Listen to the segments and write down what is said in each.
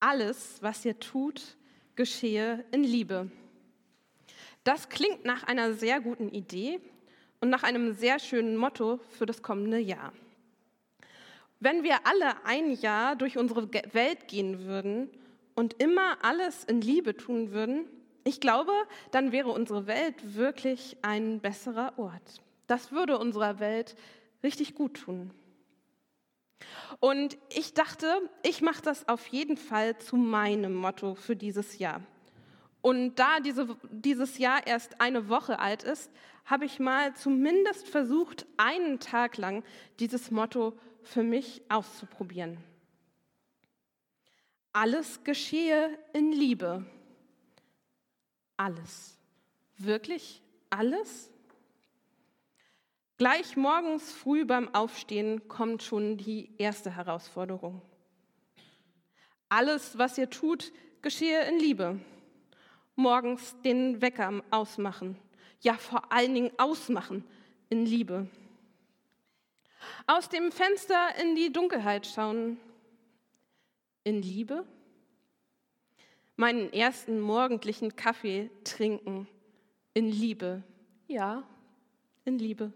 alles, was ihr tut, geschehe in Liebe. Das klingt nach einer sehr guten Idee und nach einem sehr schönen Motto für das kommende Jahr. Wenn wir alle ein Jahr durch unsere Welt gehen würden und immer alles in Liebe tun würden, ich glaube, dann wäre unsere Welt wirklich ein besserer Ort. Das würde unserer Welt richtig gut tun. Und ich dachte, ich mache das auf jeden Fall zu meinem Motto für dieses Jahr. Und da diese, dieses Jahr erst eine Woche alt ist, habe ich mal zumindest versucht, einen Tag lang dieses Motto für mich auszuprobieren. Alles geschehe in Liebe. Alles. Wirklich alles? Gleich morgens früh beim Aufstehen kommt schon die erste Herausforderung. Alles, was ihr tut, geschehe in Liebe. Morgens den Wecker ausmachen. Ja, vor allen Dingen ausmachen in Liebe. Aus dem Fenster in die Dunkelheit schauen. In Liebe. Meinen ersten morgendlichen Kaffee trinken. In Liebe. Ja, in Liebe.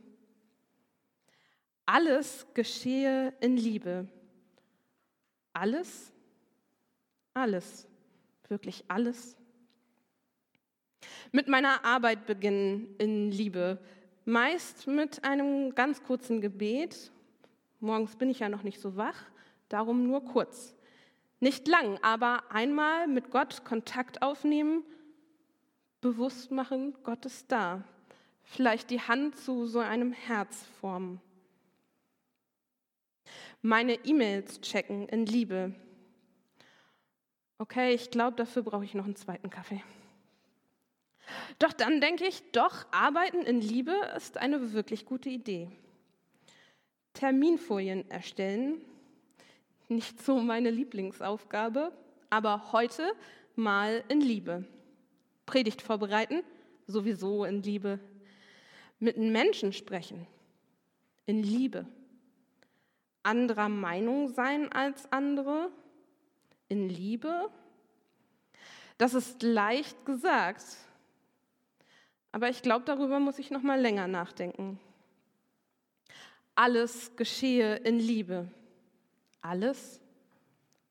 Alles geschehe in Liebe. Alles? Alles. Wirklich alles? Mit meiner Arbeit beginnen in Liebe. Meist mit einem ganz kurzen Gebet. Morgens bin ich ja noch nicht so wach, darum nur kurz. Nicht lang, aber einmal mit Gott Kontakt aufnehmen, bewusst machen, Gott ist da. Vielleicht die Hand zu so einem Herz formen meine E-Mails checken in Liebe. Okay, ich glaube, dafür brauche ich noch einen zweiten Kaffee. Doch dann denke ich, doch, arbeiten in Liebe ist eine wirklich gute Idee. Terminfolien erstellen, nicht so meine Lieblingsaufgabe, aber heute mal in Liebe. Predigt vorbereiten, sowieso in Liebe. Mit Menschen sprechen, in Liebe anderer Meinung sein als andere, in Liebe. Das ist leicht gesagt, aber ich glaube, darüber muss ich noch mal länger nachdenken. Alles geschehe in Liebe. Alles?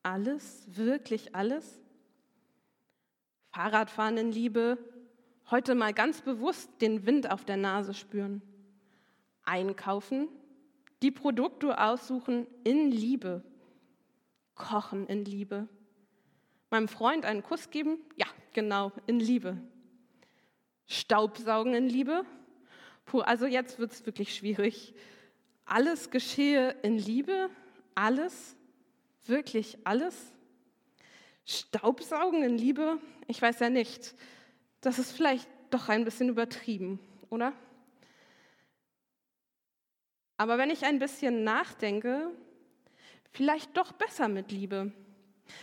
Alles? Wirklich alles? Fahrradfahren in Liebe, heute mal ganz bewusst den Wind auf der Nase spüren. Einkaufen die Produkte aussuchen in Liebe. Kochen in Liebe. Meinem Freund einen Kuss geben? Ja, genau, in Liebe. Staubsaugen in Liebe? Puh, also jetzt wird es wirklich schwierig. Alles geschehe in Liebe? Alles? Wirklich alles? Staubsaugen in Liebe? Ich weiß ja nicht. Das ist vielleicht doch ein bisschen übertrieben, oder? Aber wenn ich ein bisschen nachdenke, vielleicht doch besser mit Liebe.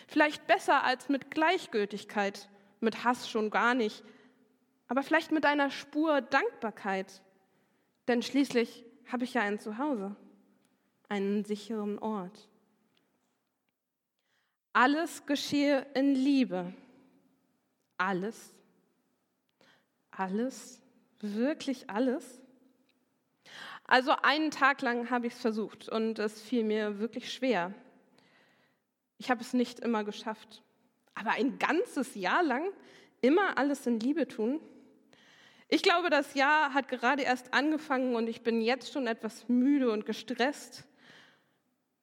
Vielleicht besser als mit Gleichgültigkeit, mit Hass schon gar nicht, aber vielleicht mit einer Spur Dankbarkeit. Denn schließlich habe ich ja ein Zuhause, einen sicheren Ort. Alles geschehe in Liebe. Alles. Alles. Wirklich alles. Also einen Tag lang habe ich es versucht und es fiel mir wirklich schwer. Ich habe es nicht immer geschafft. Aber ein ganzes Jahr lang immer alles in Liebe tun? Ich glaube, das Jahr hat gerade erst angefangen und ich bin jetzt schon etwas müde und gestresst.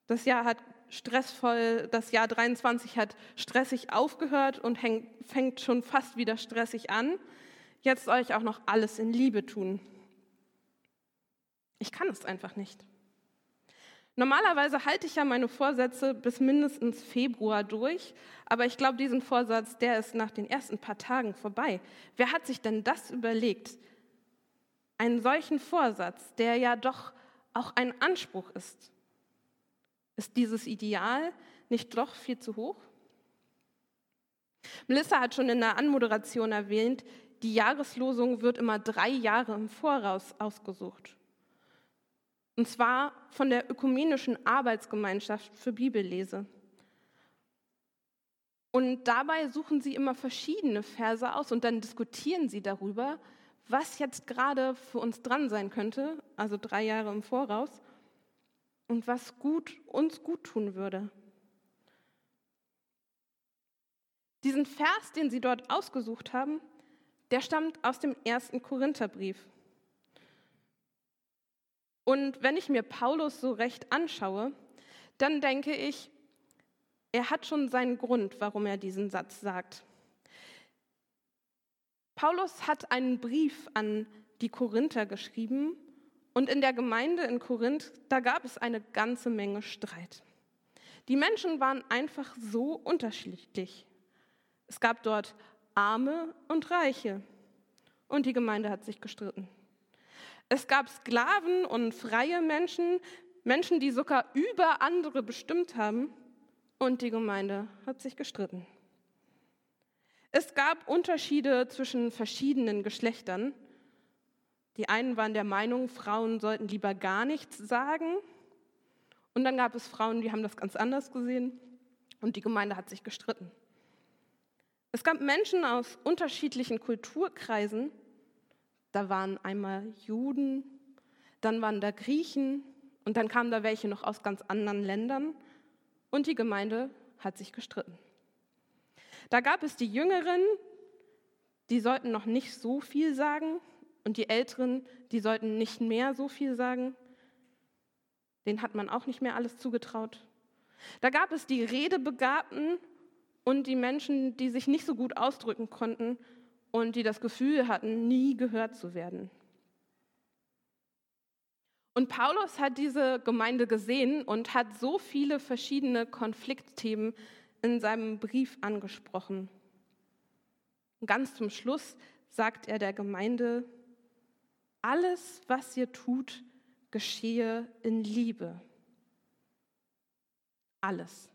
Das Jahr hat stressvoll, das Jahr 23 hat stressig aufgehört und fängt schon fast wieder stressig an. Jetzt soll ich auch noch alles in Liebe tun. Ich kann es einfach nicht. Normalerweise halte ich ja meine Vorsätze bis mindestens Februar durch, aber ich glaube, diesen Vorsatz, der ist nach den ersten paar Tagen vorbei. Wer hat sich denn das überlegt? Einen solchen Vorsatz, der ja doch auch ein Anspruch ist. Ist dieses Ideal nicht doch viel zu hoch? Melissa hat schon in der Anmoderation erwähnt, die Jahreslosung wird immer drei Jahre im Voraus ausgesucht. Und zwar von der Ökumenischen Arbeitsgemeinschaft für Bibellese. Und dabei suchen sie immer verschiedene Verse aus und dann diskutieren sie darüber, was jetzt gerade für uns dran sein könnte, also drei Jahre im Voraus, und was gut, uns gut tun würde. Diesen Vers, den sie dort ausgesucht haben, der stammt aus dem ersten Korintherbrief. Und wenn ich mir Paulus so recht anschaue, dann denke ich, er hat schon seinen Grund, warum er diesen Satz sagt. Paulus hat einen Brief an die Korinther geschrieben und in der Gemeinde in Korinth, da gab es eine ganze Menge Streit. Die Menschen waren einfach so unterschiedlich. Es gab dort Arme und Reiche und die Gemeinde hat sich gestritten. Es gab Sklaven und freie Menschen, Menschen, die sogar über andere bestimmt haben und die Gemeinde hat sich gestritten. Es gab Unterschiede zwischen verschiedenen Geschlechtern. Die einen waren der Meinung, Frauen sollten lieber gar nichts sagen. Und dann gab es Frauen, die haben das ganz anders gesehen. Und die Gemeinde hat sich gestritten. Es gab Menschen aus unterschiedlichen Kulturkreisen. Da waren einmal Juden, dann waren da Griechen und dann kamen da welche noch aus ganz anderen Ländern. Und die Gemeinde hat sich gestritten. Da gab es die Jüngeren, die sollten noch nicht so viel sagen und die Älteren, die sollten nicht mehr so viel sagen. Denen hat man auch nicht mehr alles zugetraut. Da gab es die Redebegabten und die Menschen, die sich nicht so gut ausdrücken konnten und die das Gefühl hatten, nie gehört zu werden. Und Paulus hat diese Gemeinde gesehen und hat so viele verschiedene Konfliktthemen in seinem Brief angesprochen. Und ganz zum Schluss sagt er der Gemeinde, alles, was ihr tut, geschehe in Liebe. Alles.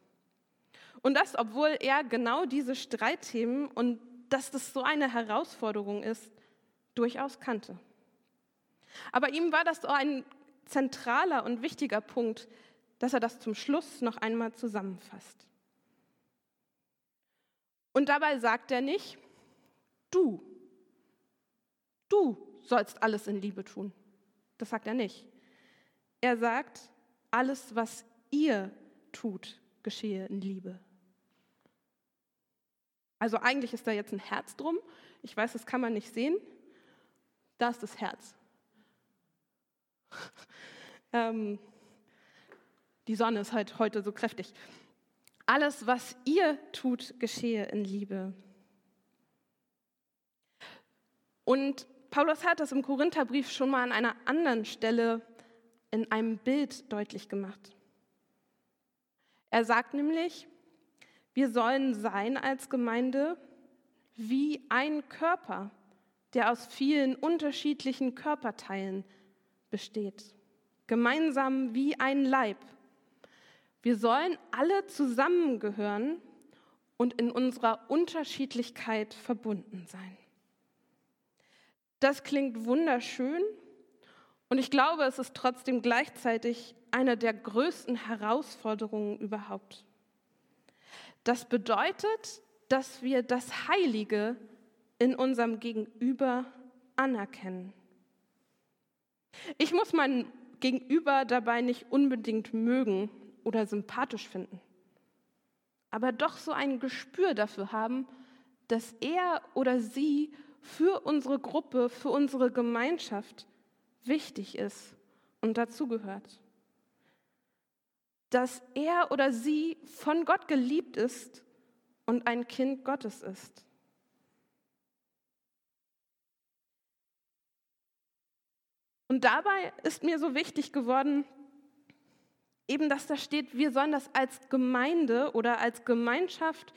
Und das, obwohl er genau diese Streitthemen und dass das so eine Herausforderung ist, durchaus kannte. Aber ihm war das ein zentraler und wichtiger Punkt, dass er das zum Schluss noch einmal zusammenfasst. Und dabei sagt er nicht, du, du sollst alles in Liebe tun. Das sagt er nicht. Er sagt, alles, was ihr tut, geschehe in Liebe. Also eigentlich ist da jetzt ein Herz drum. Ich weiß, das kann man nicht sehen. Da ist das Herz. ähm, die Sonne ist halt heute so kräftig. Alles, was ihr tut, geschehe in Liebe. Und Paulus hat das im Korintherbrief schon mal an einer anderen Stelle in einem Bild deutlich gemacht. Er sagt nämlich, wir sollen sein als Gemeinde wie ein Körper, der aus vielen unterschiedlichen Körperteilen besteht. Gemeinsam wie ein Leib. Wir sollen alle zusammengehören und in unserer Unterschiedlichkeit verbunden sein. Das klingt wunderschön und ich glaube, es ist trotzdem gleichzeitig eine der größten Herausforderungen überhaupt. Das bedeutet, dass wir das Heilige in unserem Gegenüber anerkennen. Ich muss mein Gegenüber dabei nicht unbedingt mögen oder sympathisch finden, aber doch so ein Gespür dafür haben, dass er oder sie für unsere Gruppe, für unsere Gemeinschaft wichtig ist und dazugehört dass er oder sie von Gott geliebt ist und ein Kind Gottes ist. Und dabei ist mir so wichtig geworden, eben, dass da steht, wir sollen das als Gemeinde oder als Gemeinschaft,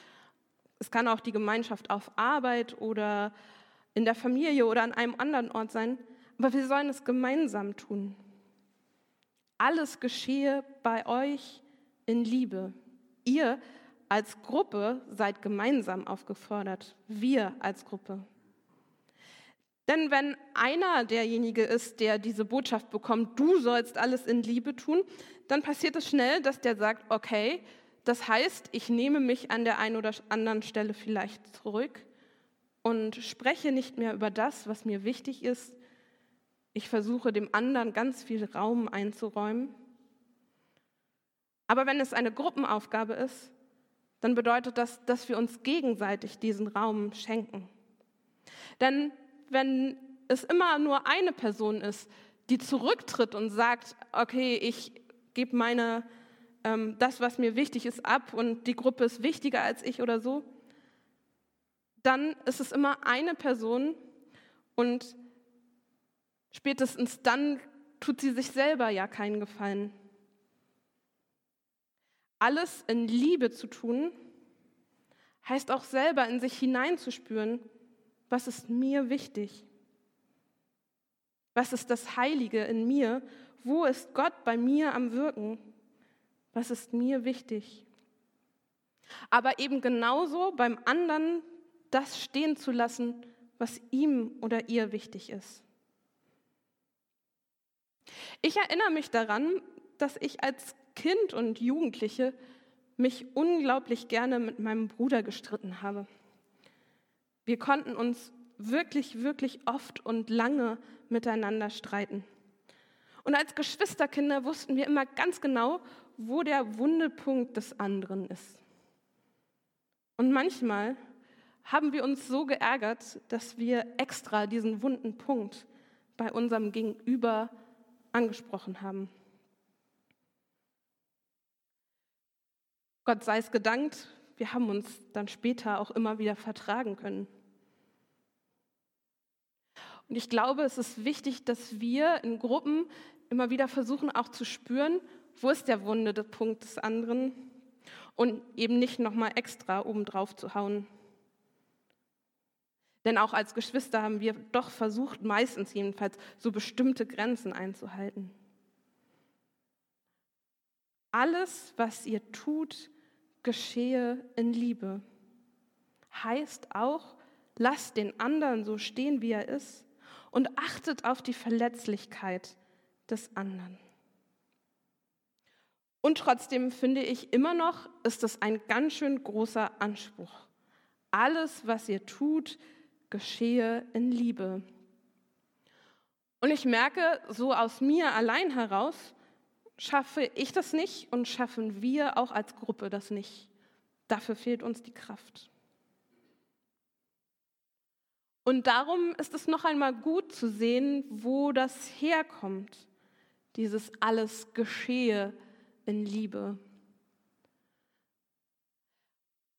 es kann auch die Gemeinschaft auf Arbeit oder in der Familie oder an einem anderen Ort sein, aber wir sollen es gemeinsam tun. Alles geschehe bei euch in Liebe. Ihr als Gruppe seid gemeinsam aufgefordert, wir als Gruppe. Denn wenn einer derjenige ist, der diese Botschaft bekommt, du sollst alles in Liebe tun, dann passiert es schnell, dass der sagt, okay, Das heißt, ich nehme mich an der einen oder anderen Stelle vielleicht zurück und spreche nicht mehr über das, was mir wichtig ist. Ich versuche dem anderen ganz viel Raum einzuräumen. Aber wenn es eine Gruppenaufgabe ist, dann bedeutet das, dass wir uns gegenseitig diesen Raum schenken. Denn wenn es immer nur eine Person ist, die zurücktritt und sagt, okay, ich gebe meine, ähm, das, was mir wichtig ist, ab und die Gruppe ist wichtiger als ich oder so, dann ist es immer eine Person und spätestens dann tut sie sich selber ja keinen Gefallen. Alles in Liebe zu tun, heißt auch selber in sich hineinzuspüren, was ist mir wichtig? Was ist das Heilige in mir? Wo ist Gott bei mir am Wirken? Was ist mir wichtig? Aber eben genauso beim anderen das stehen zu lassen, was ihm oder ihr wichtig ist. Ich erinnere mich daran, dass ich als Kind und Jugendliche mich unglaublich gerne mit meinem Bruder gestritten habe. Wir konnten uns wirklich, wirklich oft und lange miteinander streiten. Und als Geschwisterkinder wussten wir immer ganz genau, wo der Wundepunkt des anderen ist. Und manchmal haben wir uns so geärgert, dass wir extra diesen wunden Punkt bei unserem Gegenüber angesprochen haben. Gott sei es gedankt, wir haben uns dann später auch immer wieder vertragen können. Und ich glaube, es ist wichtig, dass wir in Gruppen immer wieder versuchen auch zu spüren, wo ist der wunde Punkt des anderen und eben nicht nochmal extra obendrauf zu hauen. Denn auch als Geschwister haben wir doch versucht, meistens jedenfalls, so bestimmte Grenzen einzuhalten. Alles, was ihr tut, geschehe in Liebe. Heißt auch, lasst den anderen so stehen, wie er ist und achtet auf die Verletzlichkeit des anderen. Und trotzdem finde ich immer noch, ist das ein ganz schön großer Anspruch. Alles, was ihr tut, geschehe in Liebe. Und ich merke, so aus mir allein heraus schaffe ich das nicht und schaffen wir auch als Gruppe das nicht. Dafür fehlt uns die Kraft. Und darum ist es noch einmal gut zu sehen, wo das herkommt, dieses alles geschehe in Liebe.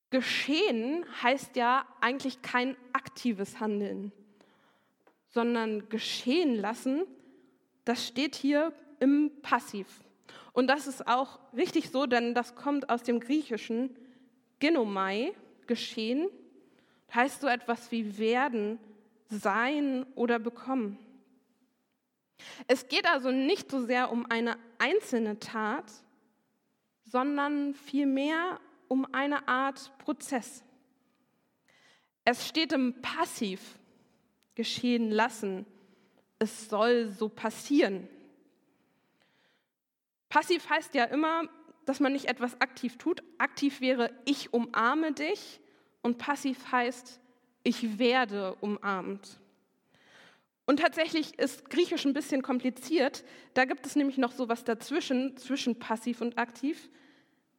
Geschehen heißt ja eigentlich kein aktives Handeln, sondern geschehen lassen, das steht hier im Passiv. Und das ist auch richtig so, denn das kommt aus dem Griechischen Genomai, geschehen, heißt so etwas wie werden, sein oder bekommen. Es geht also nicht so sehr um eine einzelne Tat, sondern vielmehr um eine Art Prozess. Es steht im Passiv, geschehen lassen. Es soll so passieren. Passiv heißt ja immer, dass man nicht etwas aktiv tut. Aktiv wäre, ich umarme dich und passiv heißt, ich werde umarmt. Und tatsächlich ist Griechisch ein bisschen kompliziert. Da gibt es nämlich noch so was dazwischen, zwischen passiv und aktiv,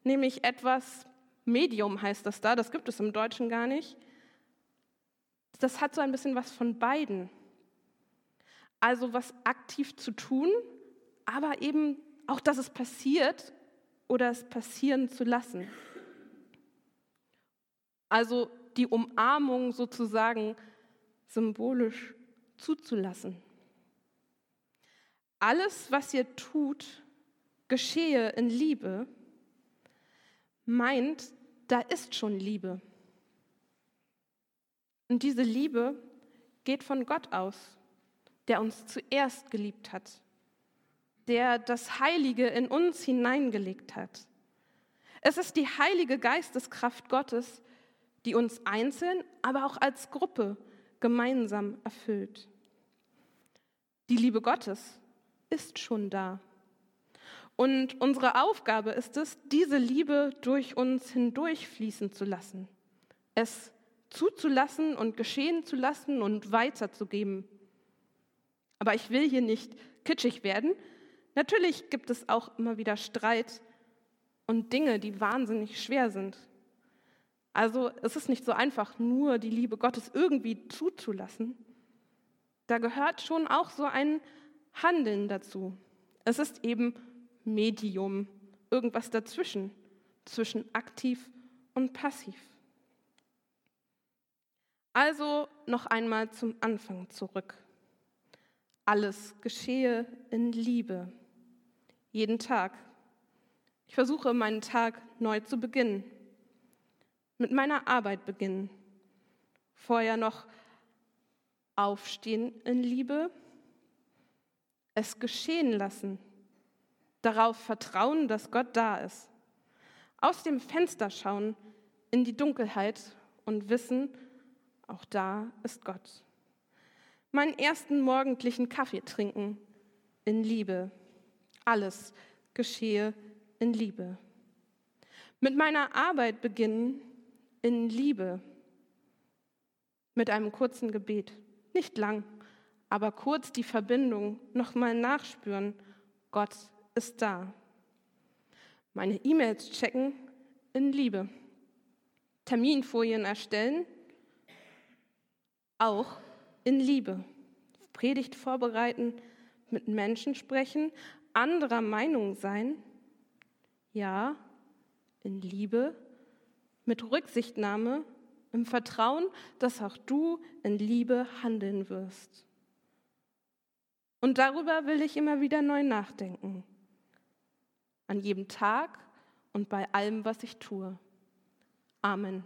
nämlich etwas Medium heißt das da, das gibt es im Deutschen gar nicht. Das hat so ein bisschen was von beiden. Also was aktiv zu tun, aber eben auch, dass es passiert oder es passieren zu lassen. Also die Umarmung sozusagen symbolisch zuzulassen. Alles, was ihr tut, geschehe in Liebe, meint, da ist schon Liebe. Und diese Liebe geht von Gott aus, der uns zuerst geliebt hat, der das Heilige in uns hineingelegt hat. Es ist die heilige Geisteskraft Gottes, die uns einzeln, aber auch als Gruppe gemeinsam erfüllt. Die Liebe Gottes ist schon da. Und unsere Aufgabe ist es, diese Liebe durch uns hindurchfließen zu lassen, es zuzulassen und geschehen zu lassen und weiterzugeben. Aber ich will hier nicht kitschig werden. Natürlich gibt es auch immer wieder Streit und Dinge, die wahnsinnig schwer sind. Also es ist nicht so einfach, nur die Liebe Gottes irgendwie zuzulassen. Da gehört schon auch so ein Handeln dazu. Es ist eben Medium, irgendwas dazwischen, zwischen aktiv und passiv. Also noch einmal zum Anfang zurück. Alles geschehe in Liebe, jeden Tag. Ich versuche meinen Tag neu zu beginnen, mit meiner Arbeit beginnen, vorher noch aufstehen in Liebe, es geschehen lassen, darauf vertrauen, dass Gott da ist, aus dem Fenster schauen in die Dunkelheit und wissen, auch da ist Gott. Meinen ersten morgendlichen Kaffee trinken in Liebe. Alles geschehe in Liebe. Mit meiner Arbeit beginnen in Liebe. Mit einem kurzen Gebet. Nicht lang, aber kurz die Verbindung nochmal nachspüren. Gott ist da. Meine E-Mails checken in Liebe. Terminfolien erstellen, auch in Liebe. Predigt vorbereiten, mit Menschen sprechen, anderer Meinung sein, ja, in Liebe, mit Rücksichtnahme, im Vertrauen, dass auch du in Liebe handeln wirst. Und darüber will ich immer wieder neu nachdenken. An jedem Tag und bei allem, was ich tue. Amen.